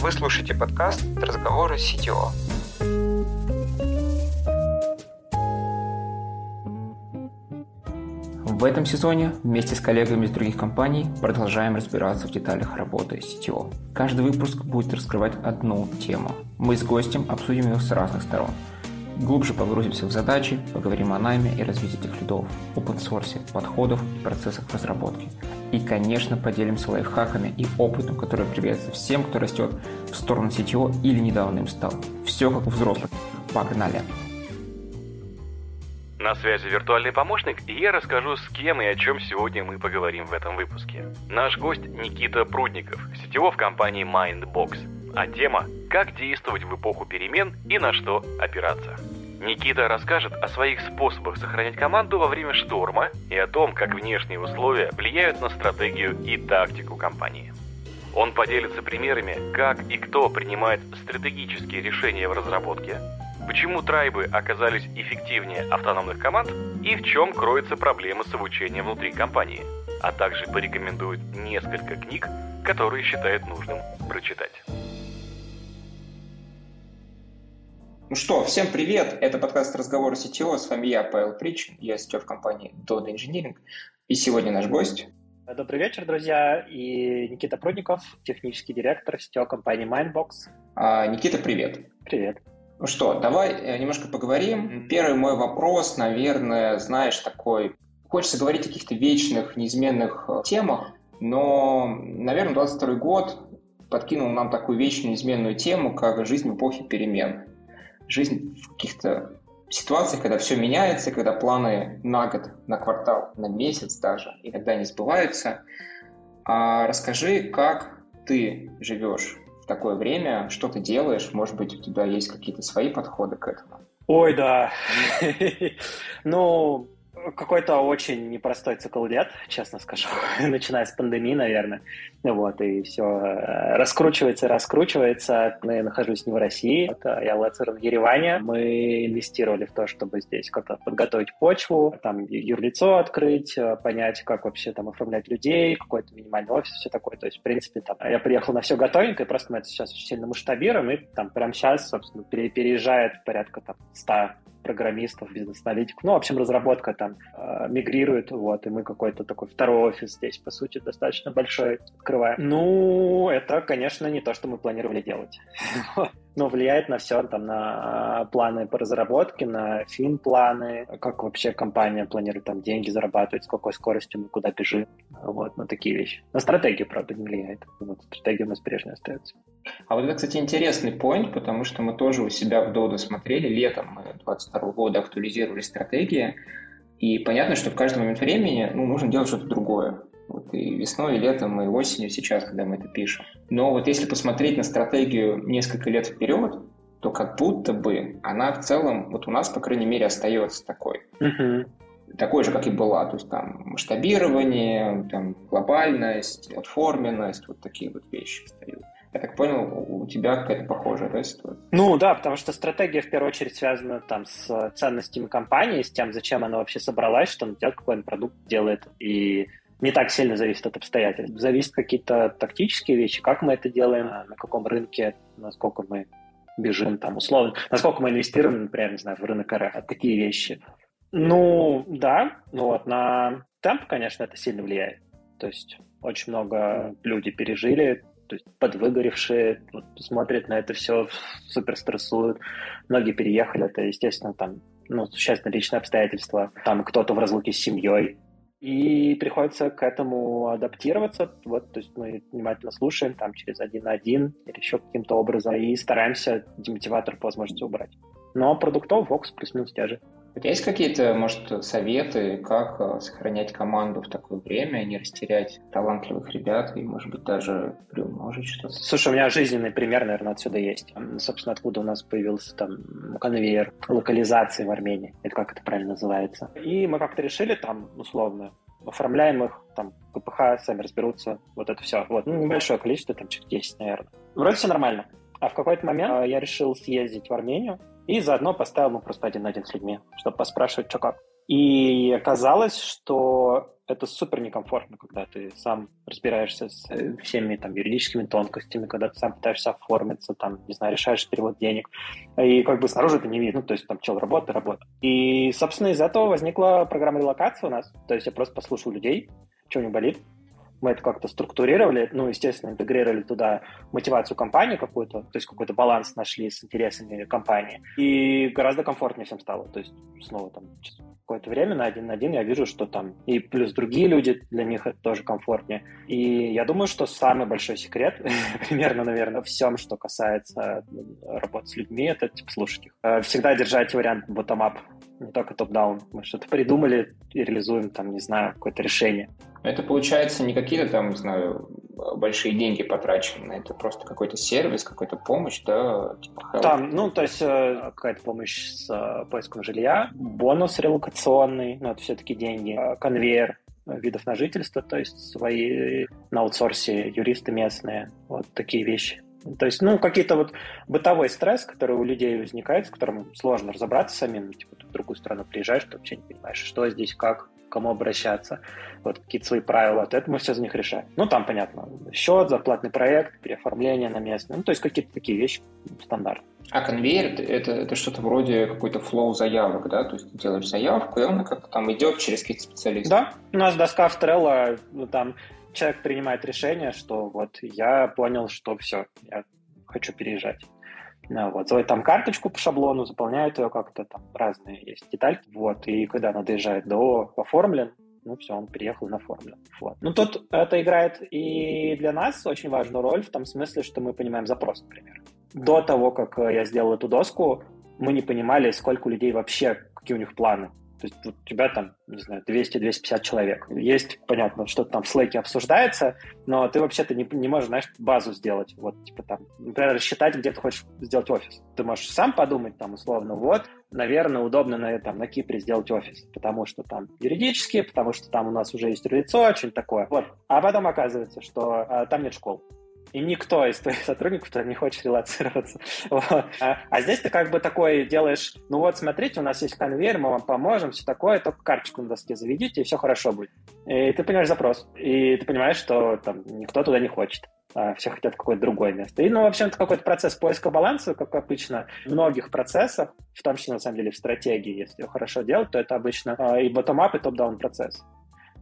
Вы слушаете подкаст «Разговоры с CTO». В этом сезоне вместе с коллегами из других компаний продолжаем разбираться в деталях работы CTO. Каждый выпуск будет раскрывать одну тему. Мы с гостем обсудим ее с разных сторон – Глубже погрузимся в задачи, поговорим о найме и развитии этих лидов, open-source, подходов и процессах разработки. И, конечно, поделимся лайфхаками и опытом, который приветствует всем, кто растет в сторону CTO или недавно им стал. Все как у взрослых. Погнали! На связи виртуальный помощник, и я расскажу, с кем и о чем сегодня мы поговорим в этом выпуске. Наш гость Никита Прудников, сетево в компании Mindbox. А тема «Как действовать в эпоху перемен и на что опираться». Никита расскажет о своих способах сохранять команду во время шторма и о том, как внешние условия влияют на стратегию и тактику компании. Он поделится примерами, как и кто принимает стратегические решения в разработке, почему трайбы оказались эффективнее автономных команд и в чем кроется проблема с обучением внутри компании, а также порекомендует несколько книг, которые считает нужным прочитать. Ну что, всем привет! Это подкаст «Разговоры CTO». С вами я, Павел Прич. Я CTO в компании Dodo Engineering. И сегодня наш гость. Добрый вечер, друзья. И Никита Прудников, технический директор CTO компании Mindbox. А, Никита, привет. Привет. Ну что, давай э, немножко поговорим. Первый мой вопрос, наверное, знаешь, такой... Хочется говорить о каких-то вечных, неизменных э, темах, но, наверное, 22 год подкинул нам такую вечную, неизменную тему, как жизнь в эпохе перемен жизнь в каких-то ситуациях, когда все меняется, когда планы на год, на квартал, на месяц даже иногда не сбываются. А расскажи, как ты живешь в такое время, что ты делаешь, может быть, у тебя есть какие-то свои подходы к этому? Ой, да. Ну, какой-то очень непростой цикл лет, честно скажу, начиная с пандемии, наверное. Вот, и все э, раскручивается, раскручивается. Я нахожусь не в России, это я лацер в Ереване. Мы инвестировали в то, чтобы здесь как-то подготовить почву, там юрлицо открыть, э, понять, как вообще там оформлять людей, какой-то минимальный офис, все такое. То есть, в принципе, там, я приехал на все готовенькое, просто мы это сейчас очень сильно масштабируем, и там прямо сейчас, собственно, переезжает порядка там 100 программистов, бизнес-аналитиков. Ну, в общем, разработка там э, мигрирует, вот, и мы какой-то такой второй офис здесь, по сути, достаточно большой открываем. Ну, это, конечно, не то, что мы планировали делать. но влияет на все, там, на планы по разработке, на фин-планы, как вообще компания планирует там деньги зарабатывать, с какой скоростью мы куда бежим, вот, на такие вещи. На стратегию, правда, не влияет. Вот, стратегия у нас прежняя остается. А вот это, кстати, интересный point, потому что мы тоже у себя в Dodo смотрели, летом 2022 года актуализировали стратегии, и понятно, что в каждый момент времени ну, нужно делать что-то другое. Вот и весной, и летом, и осенью сейчас, когда мы это пишем. Но вот если посмотреть на стратегию несколько лет вперед, то как будто бы она в целом, вот у нас, по крайней мере, остается такой. Uh-huh. Такой же, как и была. То есть там масштабирование, там глобальность, отформенность, вот такие вот вещи остаются. Я так понял, у тебя какая-то похожая да, ситуация? Ну да, потому что стратегия в первую очередь связана там с ценностями компании, с тем, зачем она вообще собралась, что она делает, какой он продукт делает. И не так сильно зависит от обстоятельств. Зависят какие-то тактические вещи, как мы это делаем, на каком рынке, насколько мы бежим там условно, насколько мы инвестируем, например, не знаю, в рынок РФ, такие вещи. Ну, да, ну вот, на темп, конечно, это сильно влияет. То есть очень много людей пережили, то есть подвыгоревшие, вот, смотрят на это все, супер стрессуют. Многие переехали, это, естественно, там, ну, существенно личные обстоятельства. Там кто-то в разлуке с семьей, и приходится к этому адаптироваться. Вот, то есть мы внимательно слушаем там через один на один или еще каким-то образом и стараемся демотиватор по возможности убрать. Но продуктов Vox плюс-минус те же. У тебя есть какие-то, может, советы, как э, сохранять команду в такое время, не растерять талантливых ребят и, может быть, даже приумножить что-то? Слушай, у меня жизненный пример, наверное, отсюда есть. Собственно, откуда у нас появился там конвейер локализации в Армении. Это как это правильно называется. И мы как-то решили там, условно, оформляем их, там, КПХ, сами разберутся, вот это все. Вот, ну, небольшое количество, там, чуть 10, наверное. Вроде все нормально. А в какой-то момент я решил съездить в Армению, и заодно поставил ему просто один на один с людьми, чтобы поспрашивать, что как. И оказалось, что это супер некомфортно, когда ты сам разбираешься с э, всеми там юридическими тонкостями, когда ты сам пытаешься оформиться, там, не знаю, решаешь перевод денег, и как бы снаружи это не видно, ну, то есть там чел работа, работа. И, собственно, из этого возникла программа релокации у нас, то есть я просто послушал людей, что у них болит, мы это как-то структурировали, ну, естественно, интегрировали туда мотивацию компании какую-то, то есть какой-то баланс нашли с интересами компании, и гораздо комфортнее всем стало. То есть снова там какое-то время на один на один я вижу, что там и плюс другие люди, для них это тоже комфортнее. И я думаю, что самый большой секрет, примерно, наверное, всем, что касается работы с людьми, это типа слушать их. Э, всегда держать вариант bottom-up, не только топ-даун. Мы что-то придумали и реализуем там, не знаю, какое-то решение. Это получается не какие-то там, не знаю, большие деньги потрачены, это просто какой-то сервис, какая-то помощь, да, типа help. Там, ну, то есть э, какая-то помощь с э, поиском жилья, бонус релокационный, ну, это все-таки деньги, э, конвейер видов на жительство, то есть свои на аутсорсе юристы местные, вот такие вещи. То есть, ну, какие-то вот бытовой стресс, который у людей возникает, с которым сложно разобраться самим, ну, типа, ты в другую страну приезжаешь, ты вообще не понимаешь, что здесь, как, к кому обращаться, вот какие-то свои правила, вот это мы все за них решаем. Ну, там, понятно, счет, зарплатный проект, переоформление на местное, ну, то есть какие-то такие вещи стандарт. А конвейер это, это что-то вроде какой-то флоу заявок, да? То есть ты делаешь заявку, и он как-то там идет через каких-то специалистов. Да, у нас доска в Trello, ну, там человек принимает решение, что вот я понял, что все, я хочу переезжать. Ну, вот, заводит там карточку по шаблону, заполняет ее как-то, там разные есть детальки, вот, и когда она доезжает до оформлен, ну все, он приехал на оформлен. Вот. Ну тут это играет и для нас очень важную роль в том смысле, что мы понимаем запрос, например. До того, как я сделал эту доску, мы не понимали, сколько людей вообще, какие у них планы. То есть у тебя там, не знаю, 200-250 человек. Есть, понятно, что-то там в Slack обсуждается, но ты вообще-то не, не можешь, знаешь, базу сделать. Вот, типа там, например, рассчитать, где ты хочешь сделать офис. Ты можешь сам подумать, там, условно, вот, наверное, удобно на, там, на Кипре сделать офис, потому что там юридически, потому что там у нас уже есть лицо, что-нибудь такое. Вот. А потом оказывается, что а, там нет школ и никто из твоих сотрудников не хочет релацироваться. Вот. А, а здесь ты как бы такой делаешь, ну вот, смотрите, у нас есть конвейер, мы вам поможем, все такое, только карточку на доске заведите, и все хорошо будет. И ты понимаешь запрос, и ты понимаешь, что там никто туда не хочет. А все хотят какое-то другое место. И, ну, в общем, это какой-то процесс поиска баланса, как обычно, в многих процессах, в том числе, на самом деле, в стратегии, если хорошо делать, то это обычно а, и bottom-up, и топ-даун процесс.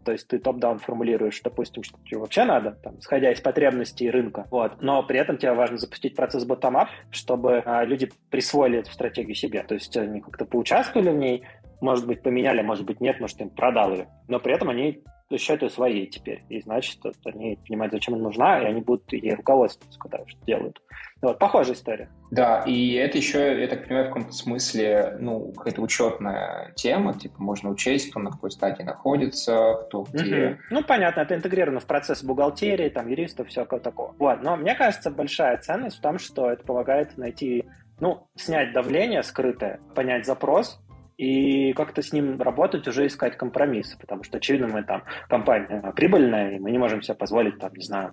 То есть ты топ-даун формулируешь, допустим, что тебе вообще надо, там, исходя из потребностей рынка. Вот. Но при этом тебе важно запустить процесс bottom-up, чтобы а, люди присвоили эту стратегию себе. То есть они как-то поучаствовали в ней, может быть, поменяли, может быть, нет, может, им продал ее. Но при этом они считают ее своей теперь. И значит, они понимают, зачем она нужна, и они будут ей руководствоваться, когда что делают. Вот, похожая история. Да, и это еще, я так понимаю, в каком-то смысле, ну, какая-то учетная тема, типа можно учесть, кто на какой стадии находится, кто где. Угу. Ну, понятно, это интегрировано в процесс бухгалтерии, там, юристов, всякого такого. Вот, но мне кажется, большая ценность в том, что это помогает найти, ну, снять давление скрытое, понять запрос, и как-то с ним работать, уже искать компромиссы, потому что, очевидно, мы там компания прибыльная, и мы не можем себе позволить, там, не знаю,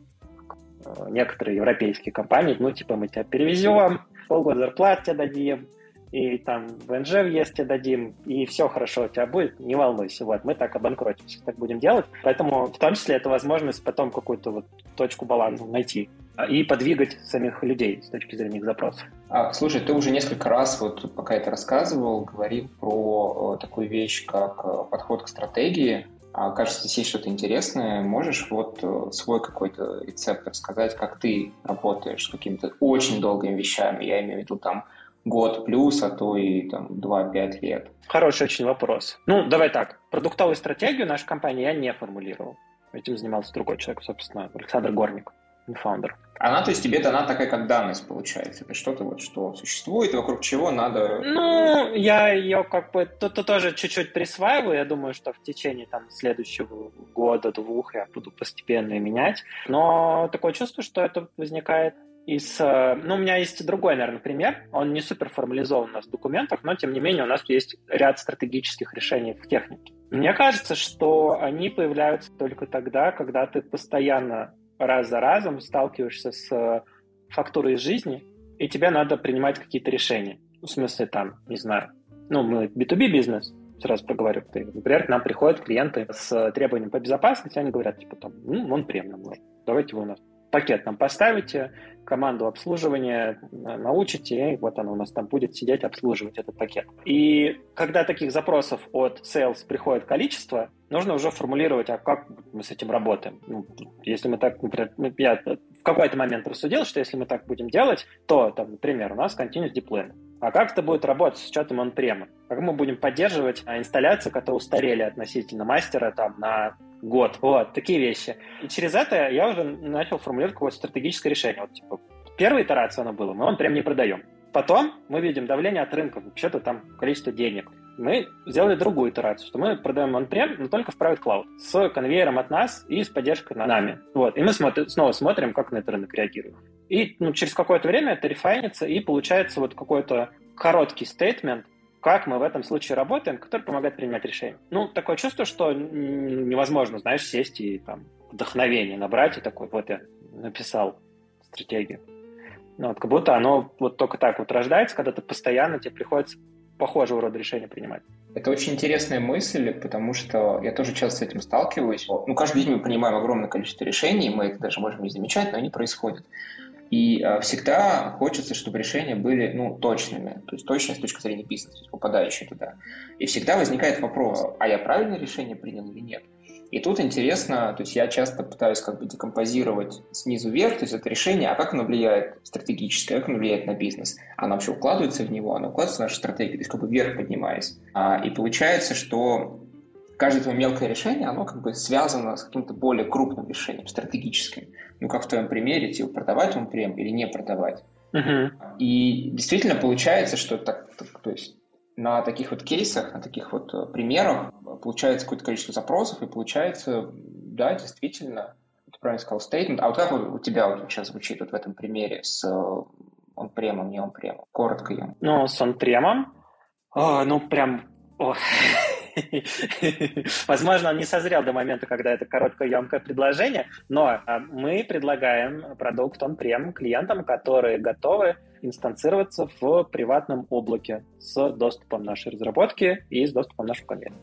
некоторые европейские компании, ну, типа, мы тебя перевезем, полгода зарплат тебе дадим, и там ВНЖ въезд тебе дадим, и все хорошо у тебя будет, не волнуйся, вот, мы так обанкротимся, так будем делать, поэтому в том числе это возможность потом какую-то вот точку баланса найти и подвигать самих людей с точки зрения их запросов. А, слушай, ты уже несколько раз, вот пока это рассказывал, говорил про э, такую вещь, как э, подход к стратегии. А, кажется, здесь есть что-то интересное. Можешь вот э, свой какой-то рецепт рассказать, как ты работаешь с какими-то очень долгими вещами? Я имею в виду там год плюс, а то и там 2-5 лет. Хороший очень вопрос. Ну, давай так. Продуктовую стратегию наша компания я не формулировал. Этим занимался другой человек, собственно, Александр Горник, фаундер. Она, то есть, тебе дана такая, как данность, получается. Это что-то вот, что существует, вокруг чего надо... Ну, я ее как бы тут тоже чуть-чуть присваиваю. Я думаю, что в течение там следующего года, двух я буду постепенно менять. Но такое чувство, что это возникает из... Э, ну, у меня есть другой, наверное, пример. Он не супер формализован у нас в документах, но, тем не менее, у нас есть ряд стратегических решений в технике. Мне кажется, что они появляются только тогда, когда ты постоянно раз за разом сталкиваешься с э, фактурой жизни, и тебе надо принимать какие-то решения. В смысле, там, не знаю, ну, мы B2B бизнес, сразу проговорю. Например, к нам приходят клиенты с требованием по безопасности, они говорят, типа, там, ну, он премиум давайте вы у нас пакет нам поставите, команду обслуживания научите, и вот она у нас там будет сидеть, обслуживать этот пакет. И когда таких запросов от sales приходит количество, нужно уже формулировать, а как мы с этим работаем. Ну, если мы так, например, ну, я в какой-то момент рассудил, что если мы так будем делать, то, там, например, у нас continuous deployment. А как это будет работать с учетом он-према? Как мы будем поддерживать а, инсталляции, которые устарели относительно мастера там, на год. Вот, такие вещи. И через это я уже начал формулировать какое-то стратегическое решение. Вот, типа, первая итерация оно было, мы он прям не продаем. Потом мы видим давление от рынка, вообще-то там количество денег. Мы сделали другую итерацию, что мы продаем он прям, но только в private cloud, с конвейером от нас и с поддержкой на нами. Вот. И мы смотри, снова смотрим, как на этот рынок реагирует. И ну, через какое-то время это рефайнится, и получается вот какой-то короткий стейтмент, как мы в этом случае работаем, который помогает принимать решения. Ну, такое чувство, что невозможно, знаешь, сесть и там вдохновение набрать и такой, вот я написал стратегию. Ну, вот, как будто оно вот только так вот рождается, когда ты постоянно тебе приходится похожего рода решения принимать. Это очень интересная мысль, потому что я тоже часто с этим сталкиваюсь. Ну, каждый день мы принимаем огромное количество решений, мы это даже можем не замечать, но они происходят. И э, всегда хочется, чтобы решения были ну, точными, то есть точные с точки зрения бизнеса, попадающие туда. И всегда возникает вопрос, а я правильное решение принял или нет? И тут интересно, то есть я часто пытаюсь как бы декомпозировать снизу вверх, то есть это решение, а как оно влияет стратегически, как оно влияет на бизнес? Оно вообще укладывается в него, оно укладывается в нашу стратегию, то есть как бы вверх поднимаясь. А, и получается, что каждое твое мелкое решение, оно как бы связано с каким-то более крупным решением, стратегическим. Ну, как в твоем примере, типа, продавать он прем или не продавать. Uh-huh. И действительно получается, что так, так, то есть на таких вот кейсах, на таких вот э, примерах получается какое-то количество запросов, и получается, да, действительно, ты правильно сказал, стейтмент. А вот как у тебя вот сейчас звучит вот в этом примере с он премом, не он премом? Коротко я. Ну, с он премом, о, ну, прям о, Возможно, он не созрел до момента, когда это короткое, емкое предложение, но а, мы предлагаем продукт он прем клиентам, которые готовы инстанцироваться в приватном облаке с доступом нашей разработки и с доступом нашего конвейера.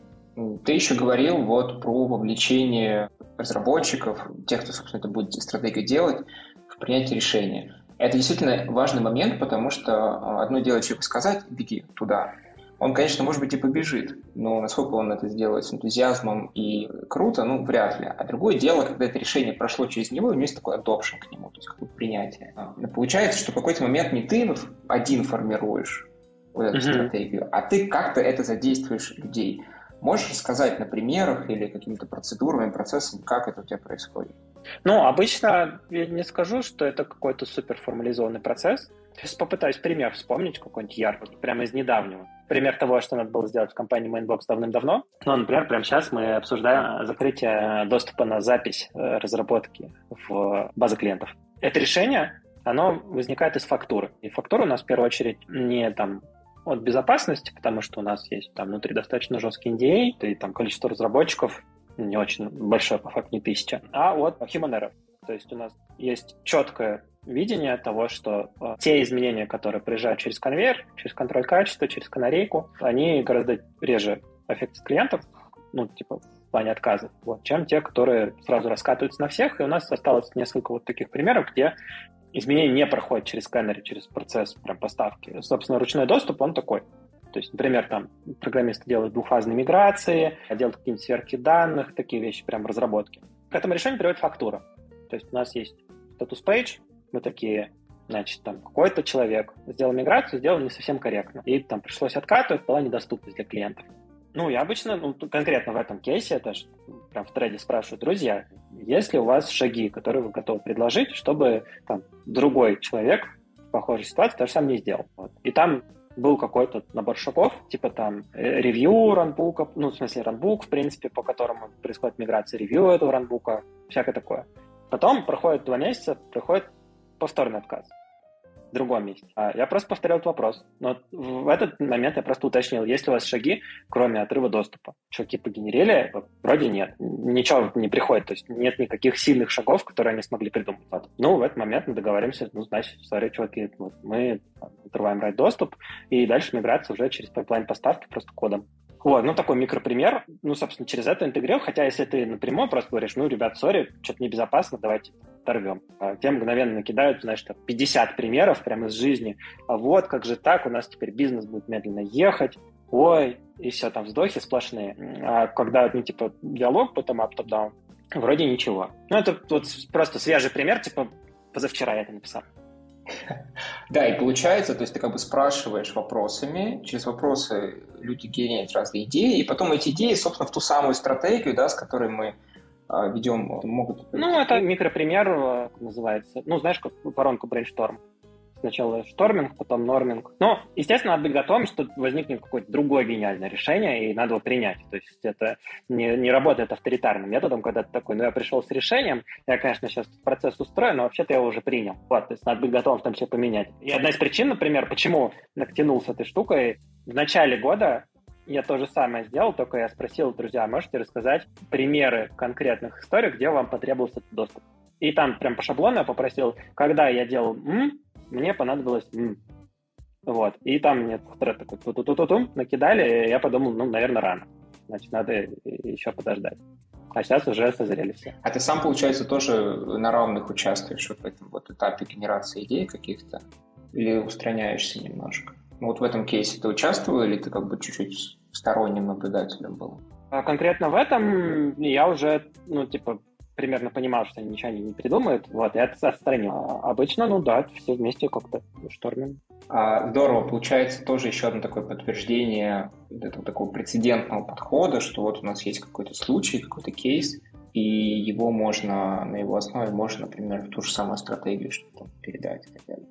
Ты еще говорил вот про вовлечение разработчиков, тех, кто, собственно, это будет стратегию делать, в принятие решения. Это действительно важный момент, потому что а, одно дело человеку сказать, беги туда, он, конечно, может быть и побежит, но насколько он это сделает с энтузиазмом и круто, ну, вряд ли. А другое дело, когда это решение прошло через него, у него есть такой adoption к нему, то есть какое-то принятие. А, но получается, что в какой-то момент не ты один формируешь вот эту mm-hmm. стратегию, а ты как-то это задействуешь людей. Можешь рассказать на примерах или какими-то процедурами, процессами, как это у тебя происходит? Ну, обычно я не скажу, что это какой-то супер формализованный процесс. Сейчас попытаюсь пример вспомнить какой-нибудь яркий, прямо из недавнего. Пример того, что надо было сделать в компании Mainbox давным-давно. Ну, например, прямо сейчас мы обсуждаем закрытие доступа на запись э, разработки в базы клиентов. Это решение, оно возникает из фактуры. И фактура у нас в первую очередь не там от безопасности, потому что у нас есть там внутри достаточно жесткий NDA, и там количество разработчиков не очень большое, по факту не тысяча, а от human error. То есть у нас есть четкое видение того, что э, те изменения, которые приезжают через конвейер, через контроль качества, через канарейку, они гораздо реже аффектят клиентов, ну, типа, в плане отказа, вот, чем те, которые сразу раскатываются на всех. И у нас осталось несколько вот таких примеров, где изменения не проходят через сканер, через процесс прям поставки. Собственно, ручной доступ, он такой. То есть, например, там программисты делают двухфазные миграции, делают какие-нибудь сверки данных, такие вещи, прям разработки. К этому решению приводит фактура. То есть у нас есть статус page, мы такие, значит, там какой-то человек сделал миграцию, сделал не совсем корректно. И там пришлось откатывать, была недоступность для клиентов. Ну, я обычно, ну, конкретно в этом кейсе, это же прям в треде спрашиваю, друзья, есть ли у вас шаги, которые вы готовы предложить, чтобы там другой человек в похожей ситуации то же самое не сделал? Вот. И там был какой-то набор шагов, типа там э, ревью ранбука, ну, в смысле ранбук, в принципе, по которому происходит миграция ревью этого ранбука, всякое такое. Потом проходит два месяца, приходит повторный отказ в другом месте. А я просто повторял этот вопрос. Но в этот момент я просто уточнил, есть ли у вас шаги, кроме отрыва доступа. Шаги погенерили? Вроде нет. Ничего не приходит. То есть нет никаких сильных шагов, которые они смогли придумать. Вот. Ну, в этот момент мы договоримся, ну, значит, смотри, чуваки, вот мы отрываем write доступ, и дальше миграция уже через pipeline поставки просто кодом Вот, ну, такой микропример, ну, собственно, через это интегрировал, хотя если ты напрямую просто говоришь, ну, ребят, sorry, что-то небезопасно, давайте оторвем. А те мгновенно накидают, знаешь, 50 примеров прямо из жизни. А вот, как же так, у нас теперь бизнес будет медленно ехать, ой, и все, там вздохи сплошные. А когда, ну, типа, диалог bottom up, top down, вроде ничего. Ну, это вот просто свежий пример, типа, позавчера я это написал. Да, и получается, то есть ты как бы спрашиваешь вопросами, через вопросы люди генерят разные идеи, и потом эти идеи, собственно, в ту самую стратегию, да, с которой мы а, ведем, могут... Ну, это микропример э, называется. Ну, знаешь, как воронку брейншторм сначала шторминг, потом норминг. Но, естественно, надо быть готовым, что возникнет какое-то другое гениальное решение, и надо его принять. То есть это не, не работает авторитарным методом, когда ты такой, ну, я пришел с решением, я, конечно, сейчас процесс устрою, но вообще-то я его уже принял. Вот, то есть надо быть готовым в том числе поменять. И одна из причин, например, почему натянул с этой штукой, в начале года я то же самое сделал, только я спросил, друзья, можете рассказать примеры конкретных историй, где вам потребовался этот доступ? И там прям по шаблону я попросил, когда я делал м, мне понадобилось м. Вот. И там мне тред такой ту ту ту ту накидали, и я подумал, ну, наверное, рано. Значит, надо еще подождать. А сейчас уже созрели все. А ты сам, получается, тоже на равных участвуешь вот в этом вот этапе генерации идей каких-то? Или устраняешься немножко? Ну, вот в этом кейсе ты участвовал или ты как бы чуть-чуть сторонним наблюдателем был? А конкретно в этом я уже, ну, типа, примерно понимал, что они ничего не придумают, вот, это отстранил. А обычно, ну да, все вместе как-то штормим. А, здорово, получается тоже еще одно такое подтверждение этого такого прецедентного подхода, что вот у нас есть какой-то случай, какой-то кейс, и его можно, на его основе можно, например, в ту же самую стратегию что-то передать и так далее.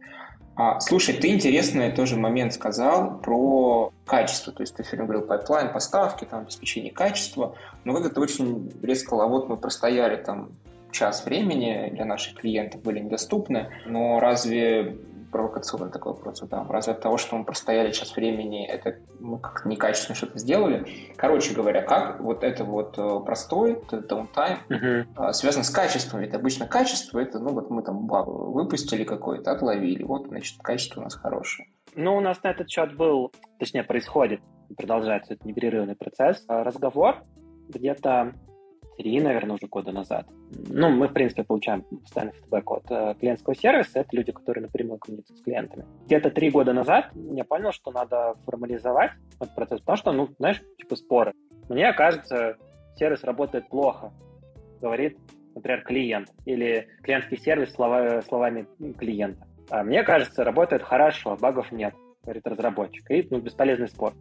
А, слушай, ты интересный тоже момент сказал про качество. То есть ты сегодня говорил pipeline, поставки, там, обеспечение качества. Но как это очень резко, а вот мы простояли там час времени для наших клиентов были недоступны, но разве провокационный такой вопрос задам. Разве от того, что мы простояли час времени, это мы как-то некачественно что-то сделали? Короче говоря, как вот это вот э, простой, это даунтайм, uh-huh. связан с качеством. Ведь обычно качество, это, ну вот мы там выпустили какой-то, отловили, вот, значит, качество у нас хорошее. Ну, у нас на этот счет был, точнее, происходит, продолжается этот непрерывный процесс. Разговор где-то три, наверное, уже года назад. Ну, мы, в принципе, получаем постоянный фидбэк от э, клиентского сервиса. Это люди, которые напрямую коммуницируют с клиентами. Где-то три года назад я понял, что надо формализовать этот процесс, потому что, ну, знаешь, типа споры. Мне кажется, сервис работает плохо, говорит, например, клиент, или клиентский сервис слова, словами клиента. А мне кажется, работает хорошо, багов нет, говорит разработчик. И ну, бесполезный спор.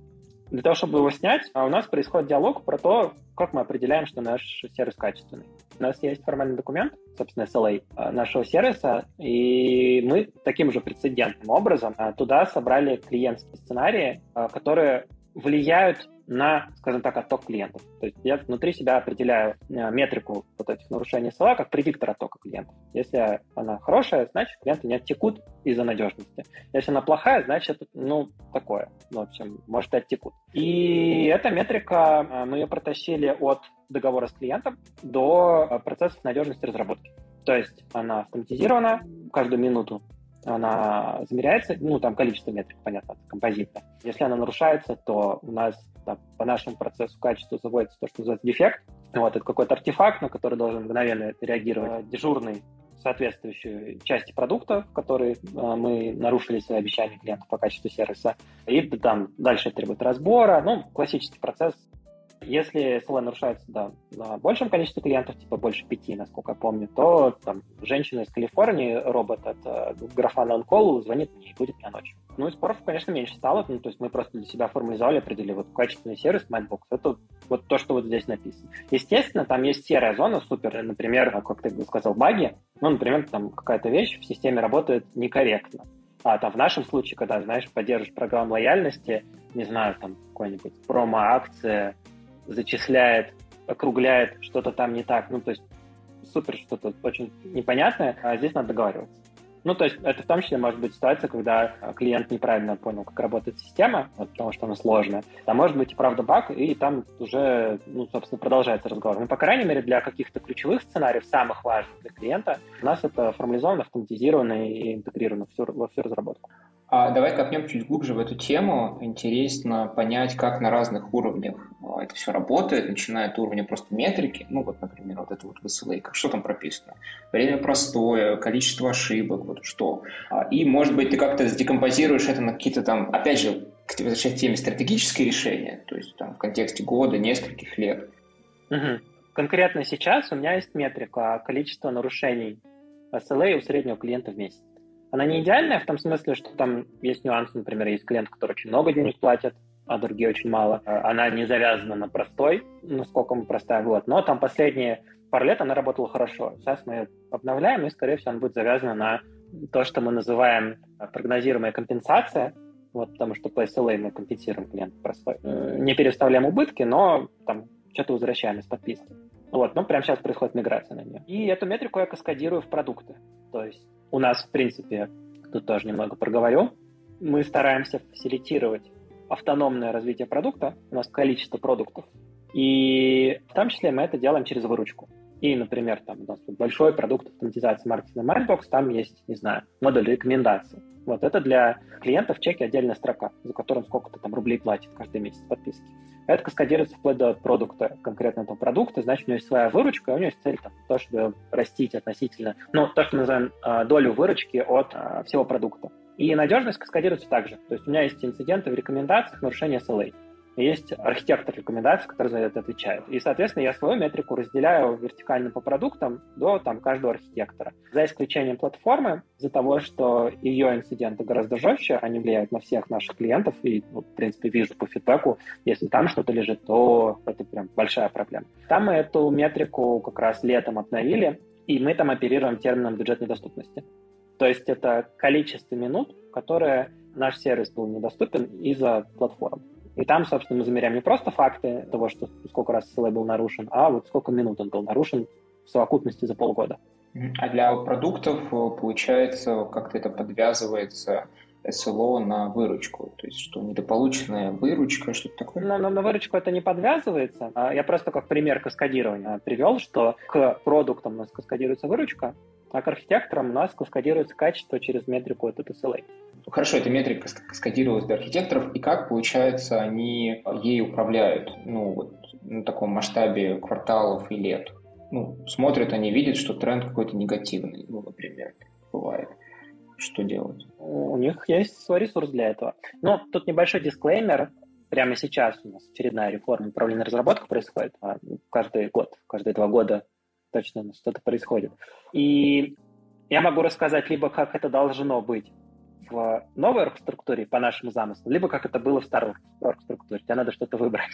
Для того, чтобы его снять, а у нас происходит диалог про то, как мы определяем, что наш сервис качественный. У нас есть формальный документ, собственно, SLA а, нашего сервиса, и мы таким же прецедентным образом а, туда собрали клиентские сценарии, которые влияют на, скажем так, отток клиентов. То есть я внутри себя определяю э, метрику вот этих нарушений СЛА как предиктор оттока клиентов. Если она хорошая, значит, клиенты не оттекут из-за надежности. Если она плохая, значит, ну, такое. Ну, в общем, может, и оттекут. И эта метрика, э, мы ее протащили от договора с клиентом до э, процессов надежности разработки. То есть она автоматизирована каждую минуту она замеряется, ну, там количество метрик, понятно, композитно. Если она нарушается, то у нас там, по нашему процессу качества заводится то, что называется дефект. Вот, это какой-то артефакт, на который должен мгновенно реагировать дежурный соответствующей части продукта, в которой э, мы нарушили свои обещания клиентов по качеству сервиса. И там дальше требует разбора. Ну, классический процесс если SLA нарушается да, на большем количестве клиентов, типа больше пяти, насколько я помню, то там женщина из Калифорнии, робот от э, графана OnCall, звонит мне и будет мне ночью. Ну и споров, конечно, меньше стало, ну, то есть мы просто для себя формализовали, определили вот качественный сервис Mindbox. Это вот то, что вот здесь написано. Естественно, там есть серая зона, супер, например, как ты сказал, баги, ну, например, там какая-то вещь в системе работает некорректно. А там в нашем случае, когда, знаешь, поддерживаешь программу лояльности, не знаю, там какой-нибудь промо-акция, зачисляет, округляет, что-то там не так. Ну, то есть супер что-то очень непонятное, а здесь надо договариваться. Ну, то есть это в том числе может быть ситуация, когда клиент неправильно понял, как работает система, вот, потому что она сложная. А может быть и правда баг, и там уже, ну, собственно, продолжается разговор. Ну, по крайней мере, для каких-то ключевых сценариев, самых важных для клиента, у нас это формализовано, автоматизировано и интегрировано во всю разработку. А давай копнем чуть глубже в эту тему. Интересно понять, как на разных уровнях а, это все работает, начиная от уровня просто метрики, ну вот, например, вот это вот VSLA, что там прописано? Время простое, количество ошибок, вот что. А, и, может быть, ты как-то декомпозируешь это на какие-то там, опять же, к теме стратегические решения, то есть там в контексте года, нескольких лет. Угу. Конкретно сейчас у меня есть метрика количества нарушений SLA у среднего клиента в месяц. Она не идеальная в том смысле, что там есть нюансы, например, есть клиент, который очень много денег платит, а другие очень мало. Она не завязана на простой, насколько мы простая, вот. Но там последние пару лет она работала хорошо. Сейчас мы ее обновляем, и, скорее всего, она будет завязана на то, что мы называем прогнозируемая компенсация, вот, потому что по SLA мы компенсируем клиент простой. Не переставляем убытки, но там что-то возвращаем из подписки. Вот, но прямо сейчас происходит миграция на нее. И эту метрику я каскадирую в продукты. То есть у нас, в принципе, тут тоже немного проговорю, мы стараемся фасилитировать автономное развитие продукта, у нас количество продуктов, и в том числе мы это делаем через выручку. И, например, там у нас большой продукт автоматизации маркетинга Mindbox, там есть, не знаю, модуль рекомендаций. Вот это для клиентов в чеке отдельная строка, за которым сколько-то там рублей платит каждый месяц подписки. Это каскадируется вплоть до продукта, конкретно этого продукта, значит, у него есть своя выручка, у него есть цель там, то, чтобы растить относительно, ну, то, что мы называем э, долю выручки от э, всего продукта. И надежность каскадируется также. То есть у меня есть инциденты в рекомендациях нарушения SLA есть архитектор рекомендаций, который за это отвечает. И, соответственно, я свою метрику разделяю вертикально по продуктам до там, каждого архитектора. За исключением платформы, из-за того, что ее инциденты гораздо жестче, они влияют на всех наших клиентов, и, ну, в принципе, вижу по фидбэку, если там что-то лежит, то это прям большая проблема. Там мы эту метрику как раз летом обновили, и мы там оперируем термином бюджетной доступности. То есть это количество минут, которое наш сервис был недоступен из-за платформы. И там, собственно, мы замеряем не просто факты того, что сколько раз SLA был нарушен, а вот сколько минут он был нарушен в совокупности за полгода. А для продуктов, э, получается, как-то это подвязывается СЛО на выручку, то есть что недополученная выручка, что-то такое? Но, но на выручку это не подвязывается. А я просто как пример каскадирования привел, что к продуктам у нас каскадируется выручка, а к архитекторам у нас каскадируется качество через метрику этот SLA. Хорошо, эта метрика каскадировалась для архитекторов, и как, получается, они ей управляют, ну, вот, на таком масштабе кварталов и лет? Ну, смотрят они, видят, что тренд какой-то негативный, ну, например, бывает. Что делать? У них есть свой ресурс для этого. Но тут небольшой дисклеймер. Прямо сейчас у нас очередная реформа управления разработкой происходит. А каждый год, каждые два года точно что-то происходит. И я могу рассказать либо как это должно быть в новой оргструктуре по нашему замыслу, либо как это было в старой оргструктуре. Тебе надо что-то выбрать.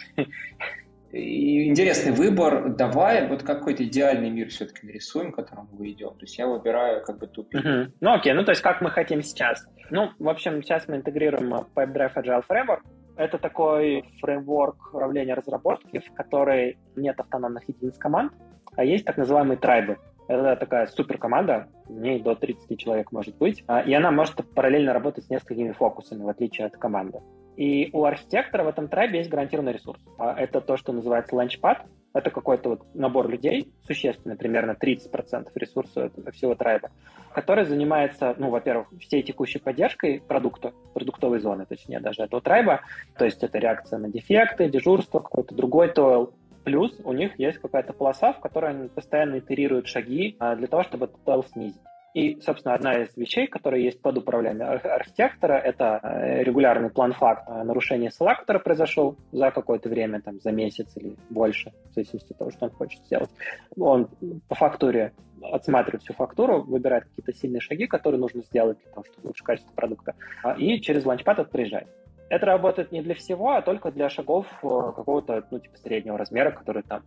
Интересный выбор. Давай вот какой-то идеальный мир все-таки нарисуем, к которому мы идем. То есть я выбираю как бы тупик. Uh-huh. Ну окей, ну то есть как мы хотим сейчас. Ну, в общем, сейчас мы интегрируем PipeDrive Agile Framework. Это такой фреймворк управления разработки, в которой нет автономных единиц команд, а есть так называемые трайбы. Это такая суперкоманда, в ней до 30 человек может быть, а, и она может параллельно работать с несколькими фокусами, в отличие от команды. И у архитектора в этом трайбе есть гарантированный ресурс. А, это то, что называется ланчпад. Это какой-то вот набор людей, существенный, примерно 30% ресурса всего трайба, который занимается, ну, во-первых, всей текущей поддержкой продукта, продуктовой зоны, точнее, даже этого трайба. То есть это реакция на дефекты, дежурство, какой-то другой тойл, Плюс у них есть какая-то полоса, в которой они постоянно итерируют шаги а, для того, чтобы этот тел снизить. И, собственно, одна из вещей, которая есть под управлением архитектора, это э, регулярный план факт нарушения SLA, который произошел за какое-то время, там, за месяц или больше, в зависимости от того, что он хочет сделать. Он по фактуре отсматривает всю фактуру, выбирает какие-то сильные шаги, которые нужно сделать для того, чтобы улучшить качество продукта, а, и через ланчпад это приезжает. Это работает не для всего, а только для шагов э, какого-то, ну, типа, среднего размера, который там...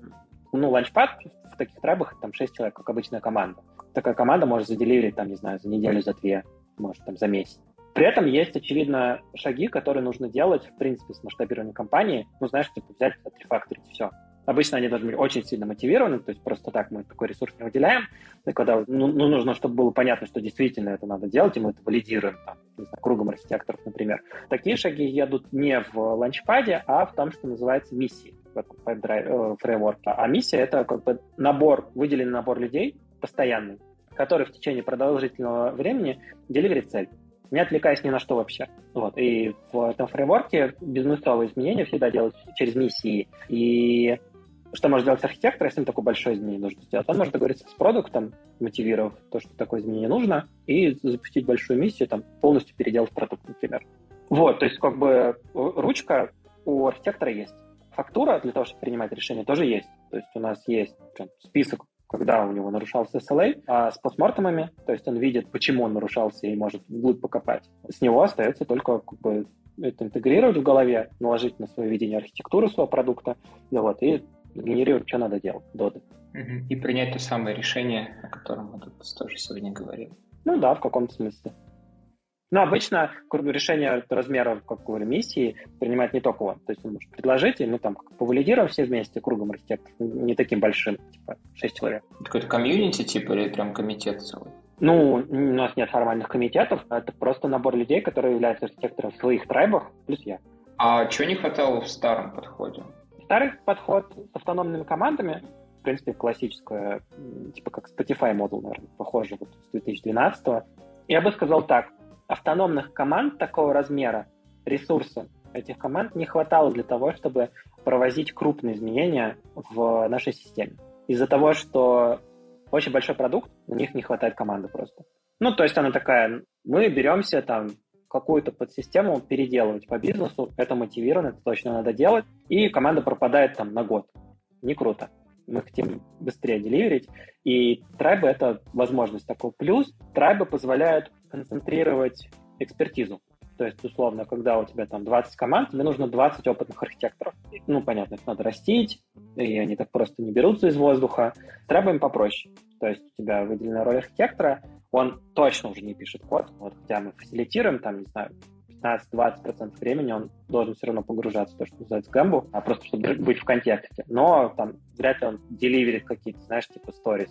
Ну, ланчпад в таких трабах там 6 человек, как обычная команда. Такая команда может заделивить, там, не знаю, за неделю, за две, может, там, за месяц. При этом есть, очевидно, шаги, которые нужно делать, в принципе, с масштабированием компании. Ну, знаешь, типа взять, отрефакторить все. Обычно они должны быть очень сильно мотивированы, то есть просто так мы такой ресурс не выделяем. И когда ну, ну, нужно, чтобы было понятно, что действительно это надо делать, и мы это валидируем там, знаю, кругом архитекторов, например. Такие шаги едут не в ланчпаде, а в том, что называется миссией в этом э, фреймворке. А миссия — это как бы набор, выделенный набор людей, постоянный, который в течение продолжительного времени деливерит цель. не отвлекаясь ни на что вообще. Вот. И в этом фреймворке бизнесовые изменения всегда делать через миссии. И что может делать архитектор, если ему такое большое изменение нужно сделать? Он может договориться с продуктом, мотивировав то, что такое изменение нужно, и запустить большую миссию, там, полностью переделать продукт, например. Вот, то есть как бы ручка у архитектора есть. Фактура для того, чтобы принимать решение, тоже есть. То есть у нас есть там, список, когда у него нарушался SLA, а с постмортемами, то есть он видит, почему он нарушался и может вглубь покопать. С него остается только как бы это интегрировать в голове, наложить на свое видение архитектуры своего продукта, да вот, и генерировать, что надо делать, доды. И принять то самое решение, о котором мы тут тоже сегодня говорили. Ну да, в каком-то смысле. Но обычно решение размера, как говорю, миссии принимает не только он. То есть он может предложить, и мы там повалидируем все вместе кругом архитекторов, не таким большим, типа 6 человек. Какой-то комьюнити, типа, или прям комитет целый? Ну, у нас нет формальных комитетов, это просто набор людей, которые являются архитекторами в своих трайбах, плюс я. А чего не хватало в старом подходе? Старый подход с автономными командами, в принципе, классическая, типа как Spotify модул, наверное, похоже, вот с 2012 -го. Я бы сказал так, автономных команд такого размера, ресурса этих команд не хватало для того, чтобы провозить крупные изменения в нашей системе. Из-за того, что очень большой продукт, у них не хватает команды просто. Ну, то есть она такая, мы беремся там какую-то подсистему переделывать по бизнесу, это мотивировано, это точно надо делать, и команда пропадает там на год. Не круто. Мы хотим быстрее деливерить, и трайбы — это возможность такой. Плюс трайбы позволяют концентрировать экспертизу. То есть, условно, когда у тебя там 20 команд, тебе нужно 20 опытных архитекторов. Ну, понятно, их надо растить, и они так просто не берутся из воздуха. Требуем попроще. То есть у тебя выделена роль архитектора, он точно уже не пишет код. Вот хотя мы фасилитируем, там, не знаю, 15-20% времени он должен все равно погружаться в то, что называется гэмбу, а просто чтобы быть в контексте. Но там вряд ли он деливерит какие-то, знаешь, типа сторис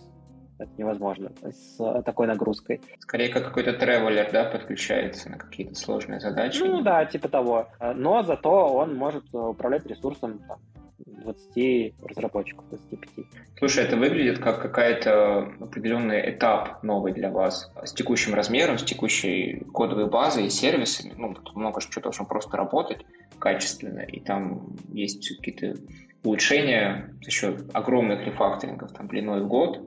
это невозможно с такой нагрузкой. Скорее, как какой-то тревелер, да, подключается на какие-то сложные задачи. Ну да, типа того. Но зато он может э, управлять ресурсом там, 20 разработчиков, 25. Слушай, это выглядит как какая-то определенный этап новый для вас с текущим размером, с текущей кодовой базой и сервисами. Ну, тут много чего должно просто работать качественно, и там есть какие-то улучшения за счет огромных рефакторингов, там, длиной в год,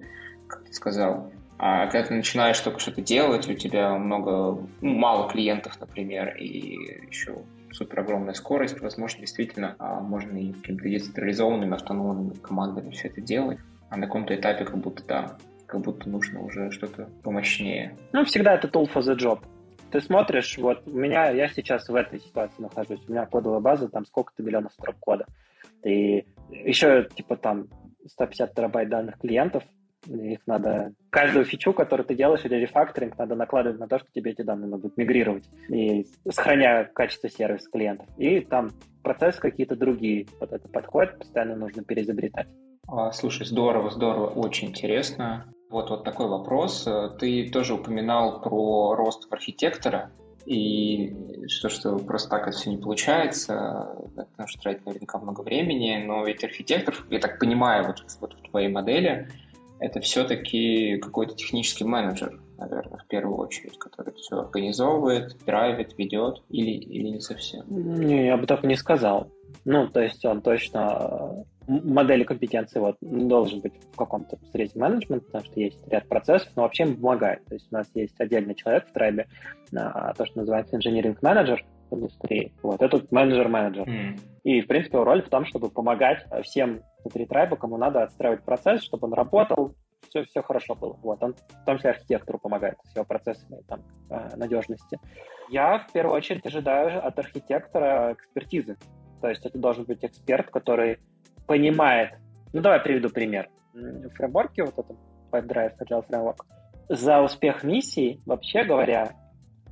как ты сказал. А когда ты начинаешь только что-то делать, у тебя много, ну, мало клиентов, например, и еще супер огромная скорость, возможно, действительно а можно и какими-то децентрализованными, автономными командами все это делать. А на каком-то этапе как будто, да, как будто нужно уже что-то помощнее. Ну, всегда это tool for the job. Ты смотришь, вот у меня, я сейчас в этой ситуации нахожусь, у меня кодовая база, там сколько-то миллионов строк кода. И еще, типа, там 150 терабайт данных клиентов, их надо... Каждую фичу, которую ты делаешь, или рефакторинг, надо накладывать на то, что тебе эти данные надо мигрировать, и сохраняя качество сервиса клиентов. И там процессы какие-то другие. Вот это подходит, постоянно нужно переизобретать. А, слушай, здорово, здорово, очень интересно. Вот, вот такой вопрос. Ты тоже упоминал про рост архитектора, и что, что просто так это все не получается, потому что тратить наверняка много времени, но ведь архитектор, я так понимаю, вот, вот в твоей модели, это все-таки какой-то технический менеджер, наверное, в первую очередь, который все организовывает, драйвит, ведет, или, или не совсем? Не, я бы так не сказал. Ну, то есть он точно модели компетенции вот, должен быть в каком-то среде менеджмента, потому что есть ряд процессов, но вообще им помогает. То есть у нас есть отдельный человек в трайбе, а, то, что называется engineering менеджер индустрии. Вот, этот менеджер-менеджер. Mm. И, в принципе, роль в том, чтобы помогать всем внутри трайба, кому надо отстраивать процесс, чтобы он работал, все, все хорошо было. Вот, он в том числе архитектору помогает с его процессами там, э, надежности. Я в первую очередь ожидаю от архитектора экспертизы. То есть это должен быть эксперт, который понимает... Ну, давай приведу пример. В фреймворке, вот этом PipeDrive Agile Framework, за успех миссии, вообще говоря,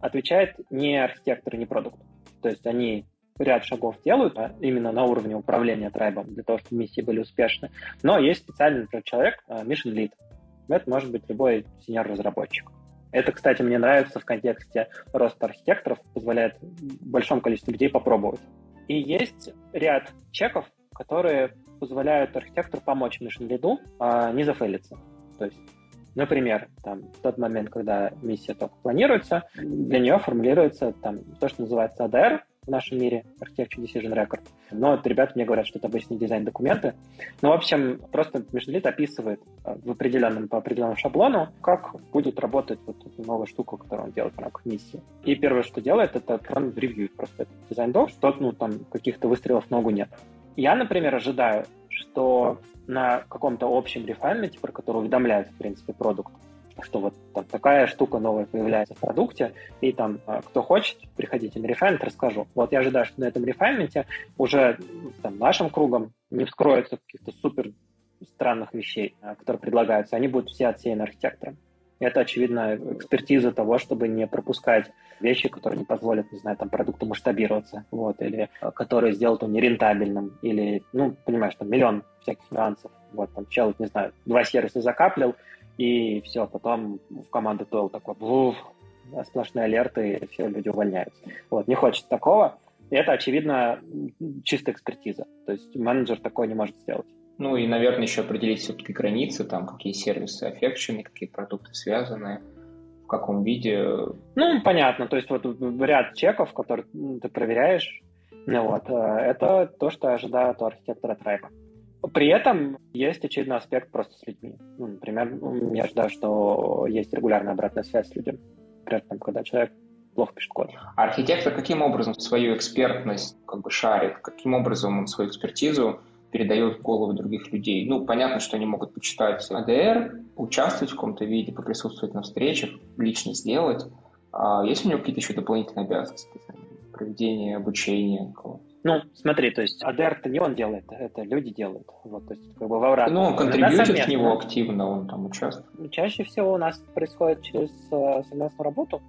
отвечает не архитектор, не продукт. То есть они ряд шагов делают а, именно на уровне управления трайбом для того, чтобы миссии были успешны. Но есть специальный например, человек, а, mission lead. Это может быть любой сеньор-разработчик. Это, кстати, мне нравится в контексте роста архитекторов, позволяет большому количеству людей попробовать. И есть ряд чеков, которые позволяют архитектору помочь mission lead а не зафейлиться. То есть Например, там, в тот момент, когда миссия только планируется, для нее формулируется там, то, что называется ADR, в нашем мире, Architecture Decision Record. Но вот ребята мне говорят, что это обычные дизайн-документы. Ну, в общем, просто межлит описывает э, в определенном, по определенному шаблону, как будет работать вот эта новая штука, которую он делает в рамках миссии. И первое, что делает, это он ревьюет просто этот дизайн-док, что ну, там каких-то выстрелов ногу нет. Я, например, ожидаю, что на каком-то общем рефайнменте, про который уведомляет, в принципе, продукт, что вот там такая штука новая появляется в продукте, и там а, кто хочет, приходите на рефайнмент, расскажу. Вот я ожидаю, что на этом рефайнменте уже там, нашим кругом не вскроется каких-то супер странных вещей, а, которые предлагаются, они будут все отсеяны архитектором. Это, очевидно, экспертиза того, чтобы не пропускать вещи, которые не позволят, не знаю, там, продукту масштабироваться, вот, или а, которые сделают его нерентабельным, или, ну, понимаешь, там миллион всяких нюансов. Вот, там, человек, не знаю, два сервиса закаплил, и все, потом в команду ТОЛ такой, буф, сплошные алерты, и все, люди увольняются. Вот, не хочет такого. И это, очевидно, чистая экспертиза. То есть менеджер такое не может сделать. Ну и, наверное, еще определить все-таки границы, там, какие сервисы аффекшены, какие продукты связаны, в каком виде. Ну, понятно. То есть вот ряд чеков, которые ты проверяешь, ну, вот, э, это то, что ожидают у архитектора трайба. При этом есть очевидный аспект просто с людьми. Ну, например, я ожидаю, что есть регулярная обратная связь с людьми. Например, там, когда человек плохо пишет код. А архитектор каким образом свою экспертность как бы шарит? Каким образом он свою экспертизу передает головы других людей? Ну, понятно, что они могут почитать АДР, участвовать в каком-то виде, поприсутствовать на встречах, лично сделать. А есть у него какие-то еще дополнительные обязанности? Проведение обучения? Ну, смотри, то есть ADR-то не он делает, это люди делают. Вот, то есть, как бы во Ну, он контрибьютит к него активно, он там участвует. Чаще всего у нас происходит через uh, совместную работу,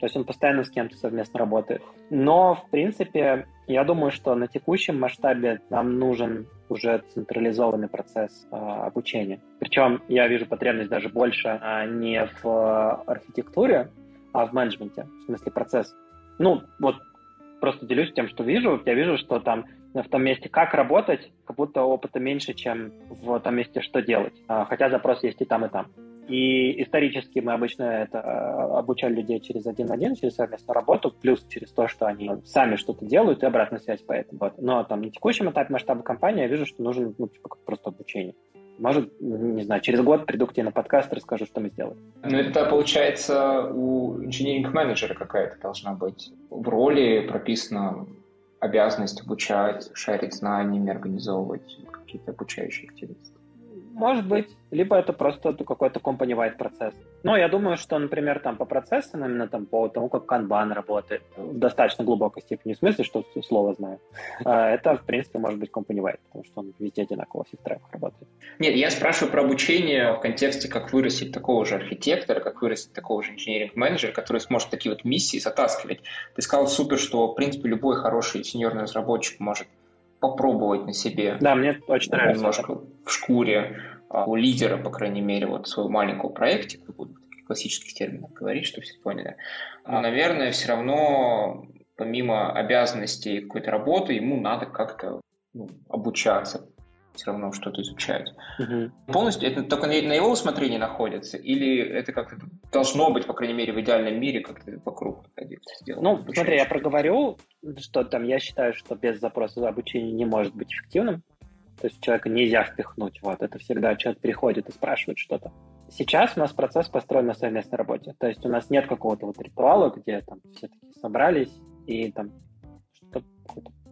то есть он постоянно с кем-то совместно работает. Но, в принципе, я думаю, что на текущем масштабе нам нужен уже централизованный процесс э, обучения. Причем я вижу потребность даже больше а не в архитектуре, а в менеджменте, в смысле процесс. Ну, вот просто делюсь тем, что вижу. Я вижу, что там в том месте, как работать, как будто опыта меньше, чем в том месте, что делать. А, хотя запрос есть и там, и там. И исторически мы обычно это а, обучали людей через один на один, через совместную работу, плюс через то, что они сами что-то делают, и обратная связь по этому. Вот. Но там на текущем этапе масштаба компании я вижу, что нужен ну, типа, просто обучение. Может, не знаю, через год приду к тебе на подкаст и расскажу, что мы сделали. Ну, это, получается, у инженеринг-менеджера какая-то должна быть. В роли прописана обязанность обучать, шарить знаниями, организовывать какие-то обучающие активности. Может быть. Либо это просто какой-то company-wide процесс. Но я думаю, что, например, там по процессам, именно там по тому, как канбан работает, в достаточно глубокой степени, в смысле, что слово знаю, а, это, в принципе, может быть company-wide, потому что он везде одинаково в всех работает. Нет, я спрашиваю про обучение в контексте, как вырастить такого же архитектора, как вырастить такого же инженеринг-менеджера, который сможет такие вот миссии затаскивать. Ты сказал супер, что, в принципе, любой хороший сеньорный разработчик может попробовать на себе. Да, мне очень нравится. Немножко в шкуре а, у лидера, по крайней мере, вот своего маленького проектика, буду в таких классических терминах говорить, чтобы все поняли. Но, наверное, все равно помимо обязанностей какой-то работы, ему надо как-то ну, обучаться, все равно что-то изучать. Угу. Полностью это только на его усмотрении находится, или это как-то должно быть, по крайней мере, в идеальном мире как-то вокруг находиться? Ну, обучение. смотри, я проговорю, что там я считаю, что без запроса обучения не может быть эффективным. То есть человека нельзя впихнуть. Вот, это всегда человек приходит и спрашивает что-то. Сейчас у нас процесс построен на совместной работе. То есть у нас нет какого-то вот ритуала, где там все таки собрались и там что-то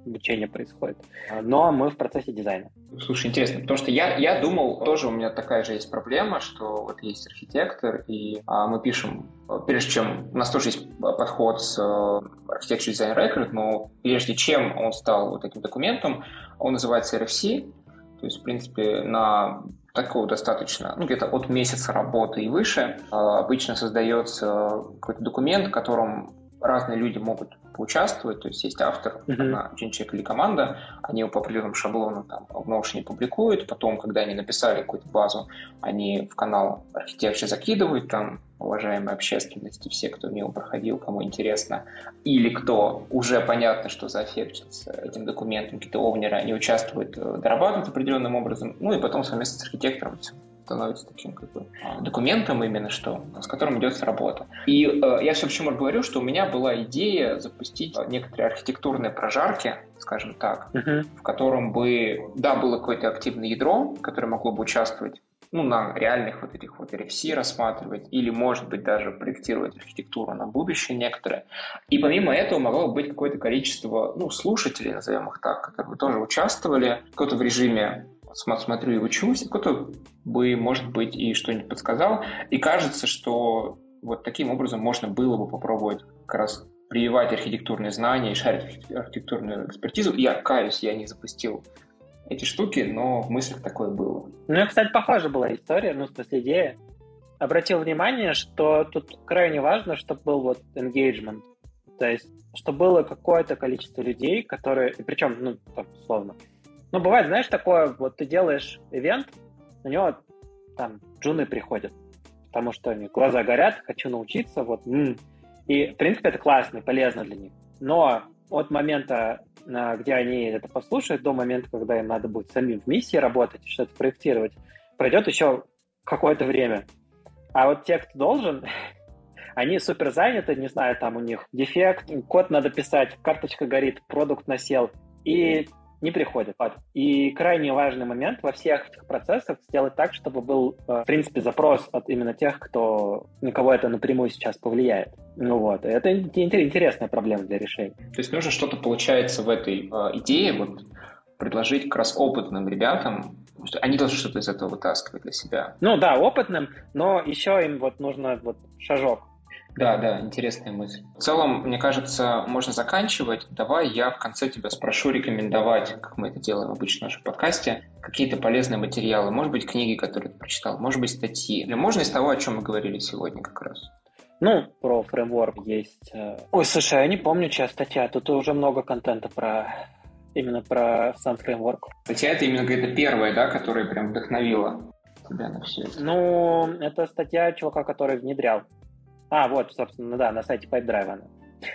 обучение происходит. Но мы в процессе дизайна. Слушай, интересно, потому что я, я думал, тоже у меня такая же есть проблема, что вот есть архитектор, и а, мы пишем, прежде чем, у нас тоже есть подход с uh, Architecture Design Record, но прежде чем он стал вот таким документом, он называется RFC, то есть, в принципе, на такого достаточно, ну, где-то от месяца работы и выше, а, обычно создается какой-то документ, в котором разные люди могут поучаствовать, то есть есть автор, mm-hmm. одна, один человек или команда, они его по определенным шаблонам там, в Notion публикуют, потом, когда они написали какую-то базу, они в канал архитектуры закидывают, там уважаемой общественности, все, кто мимо проходил, кому интересно, или кто уже понятно, что заэффектится этим документом, какие-то овнеры, они участвуют, э, дорабатывают определенным образом, ну и потом совместно с архитектором становится таким как бы, документом именно, что, с которым идет работа. И э, я все почему говорю, что у меня была идея запустить некоторые архитектурные прожарки, скажем так, uh-huh. в котором бы, да, было какое-то активное ядро, которое могло бы участвовать ну, на реальных вот этих вот RFC рассматривать, или, может быть, даже проектировать архитектуру на будущее некоторые. И помимо этого могло быть какое-то количество, ну, слушателей, назовем их так, которые тоже участвовали, кто-то в режиме смотрю и учусь, кто-то бы, может быть, и что-нибудь подсказал. И кажется, что вот таким образом можно было бы попробовать как раз прививать архитектурные знания и шарить архитектурную экспертизу. Я каюсь, я не запустил эти штуки, но в мыслях такое было. Ну, кстати, похожа была история, ну, в смысле, идея. Обратил внимание, что тут крайне важно, чтобы был вот engagement. То есть, чтобы было какое-то количество людей, которые, причем, ну, так, условно, ну, бывает, знаешь, такое, вот ты делаешь ивент, на него там джуны приходят, потому что они глаза горят, хочу научиться, вот, м-м. и, в принципе, это классно и полезно для них. Но от момента, где они это послушают, до момента, когда им надо будет самим в миссии работать, что-то проектировать, пройдет еще какое-то время. А вот те, кто должен, они супер заняты, не знаю, там у них дефект, код надо писать, карточка горит, продукт насел, и не приходят. И крайне важный момент во всех этих процессах сделать так, чтобы был, э, в принципе, запрос от именно тех, кто на кого это напрямую сейчас повлияет. Ну вот, это интересная проблема для решения. То есть нужно что-то, получается, в этой э, идее, вот, предложить как раз опытным ребятам, они должны что-то из этого вытаскивать для себя. Ну да, опытным, но еще им вот нужно вот шажок да, да, интересная мысль. В целом, мне кажется, можно заканчивать. Давай я в конце тебя спрошу рекомендовать, как мы это делаем обычно в нашем подкасте, какие-то полезные материалы. Может быть, книги, которые ты прочитал, может быть, статьи. Или можно из того, о чем мы говорили сегодня как раз. Ну, про фреймворк есть. Э, ой, слушай, я не помню, чья статья. Тут уже много контента про именно про сам фреймворк. Статья это именно какая-то первая, да, которая прям вдохновила тебя на все это? Ну, это статья чувака, который внедрял а, вот, собственно, да, на сайте PipeDrive.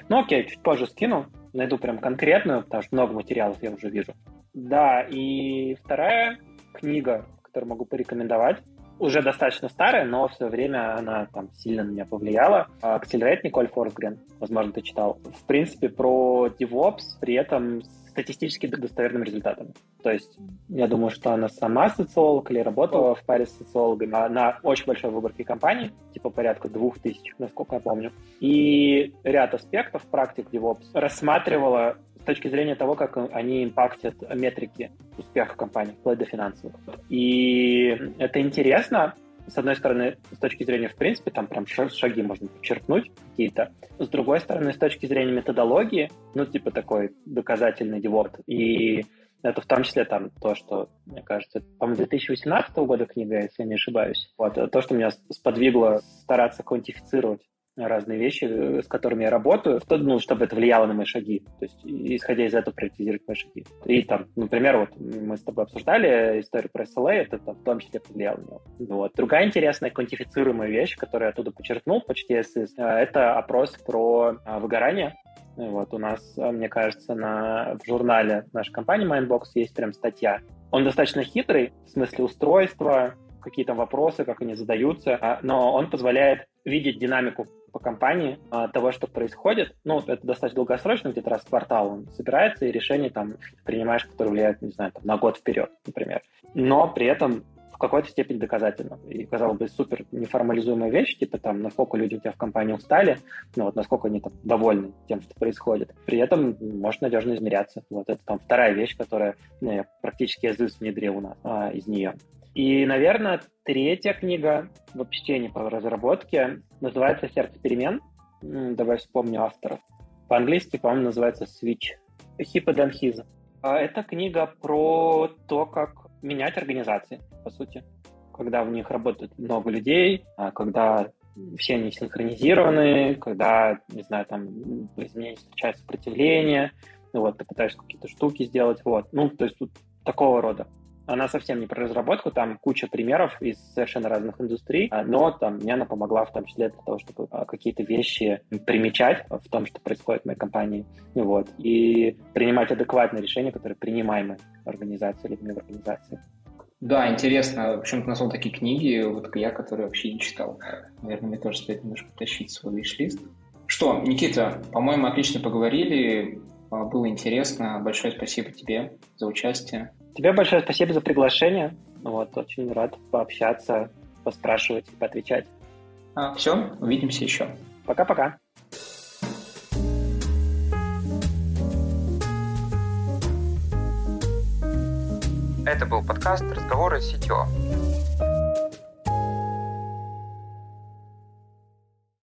Ну окей, чуть позже скину, найду прям конкретную, потому что много материалов я уже вижу. Да, и вторая книга, которую могу порекомендовать, уже достаточно старая, но в свое время она там сильно на меня повлияла. Accelerate Николь Форсгрен, возможно, ты читал. В принципе, про DevOps, при этом статистически достоверным результатом. То есть я думаю, что она сама социолог или работала в паре с социологами на очень большой выборке компаний, типа порядка двух тысяч, насколько я помню. И ряд аспектов практик DevOps рассматривала с точки зрения того, как они импактят метрики успеха компании, вплоть до финансовых. И это интересно, с одной стороны, с точки зрения, в принципе, там прям шаги можно подчеркнуть какие-то. С другой стороны, с точки зрения методологии, ну, типа такой доказательный девот. И это в том числе там то, что, мне кажется, по-моему, 2018 года книга, если я не ошибаюсь. Вот, то, что меня сподвигло стараться квантифицировать разные вещи, э, с которыми я работаю, ну, чтобы это влияло на мои шаги. То есть, исходя из этого, приоритизировать мои шаги. И там, например, вот мы с тобой обсуждали историю про SLA, это там, в том числе повлияло на него. Вот. Другая интересная квантифицируемая вещь, которую я оттуда подчеркнул, почти СС, э, это опрос про а, выгорание. Вот у нас, э, мне кажется, на, в журнале нашей компании Mindbox есть прям статья. Он достаточно хитрый, в смысле устройства, какие там вопросы, как они задаются, а, но он позволяет видеть динамику по компании а, того, что происходит. Ну, это достаточно долгосрочно, где-то раз в квартал он собирается, и решение там принимаешь, которое влияет, не знаю, там, на год вперед, например. Но при этом в какой-то степени доказательно. И, казалось бы, супер неформализуемая вещь, типа там, насколько люди у тебя в компании устали, ну вот насколько они там довольны тем, что происходит. При этом может надежно измеряться. Вот это там вторая вещь, которая ну, я практически язык внедрил у нас а, из нее. И, наверное, третья книга в чтении по разработке называется «Сердце перемен». Давай вспомню авторов. По-английски, по-моему, называется «Switch». Hip and His. А это книга про то, как менять организации, по сути. Когда в них работает много людей, а когда все они синхронизированы, когда, не знаю, там изменения встречают сопротивление, вот, ты пытаешься какие-то штуки сделать, вот. Ну, то есть тут такого рода. Она совсем не про разработку, там куча примеров из совершенно разных индустрий, а, но там мне она помогла в том числе для того, чтобы а, какие-то вещи примечать в том, что происходит в моей компании, вот, и принимать адекватные решения, которые принимаемы организацией или в организации. Да, интересно. Почему-то назвал такие книги, вот я, которые вообще не читал. Наверное, мне тоже стоит немножко потащить свой виш-лист. Что, Никита, по-моему, отлично поговорили. А, было интересно. Большое спасибо тебе за участие. Тебе большое спасибо за приглашение. Вот, очень рад пообщаться, поспрашивать и поотвечать. А, все, увидимся еще. Пока-пока. Это был подкаст «Разговоры с CTO».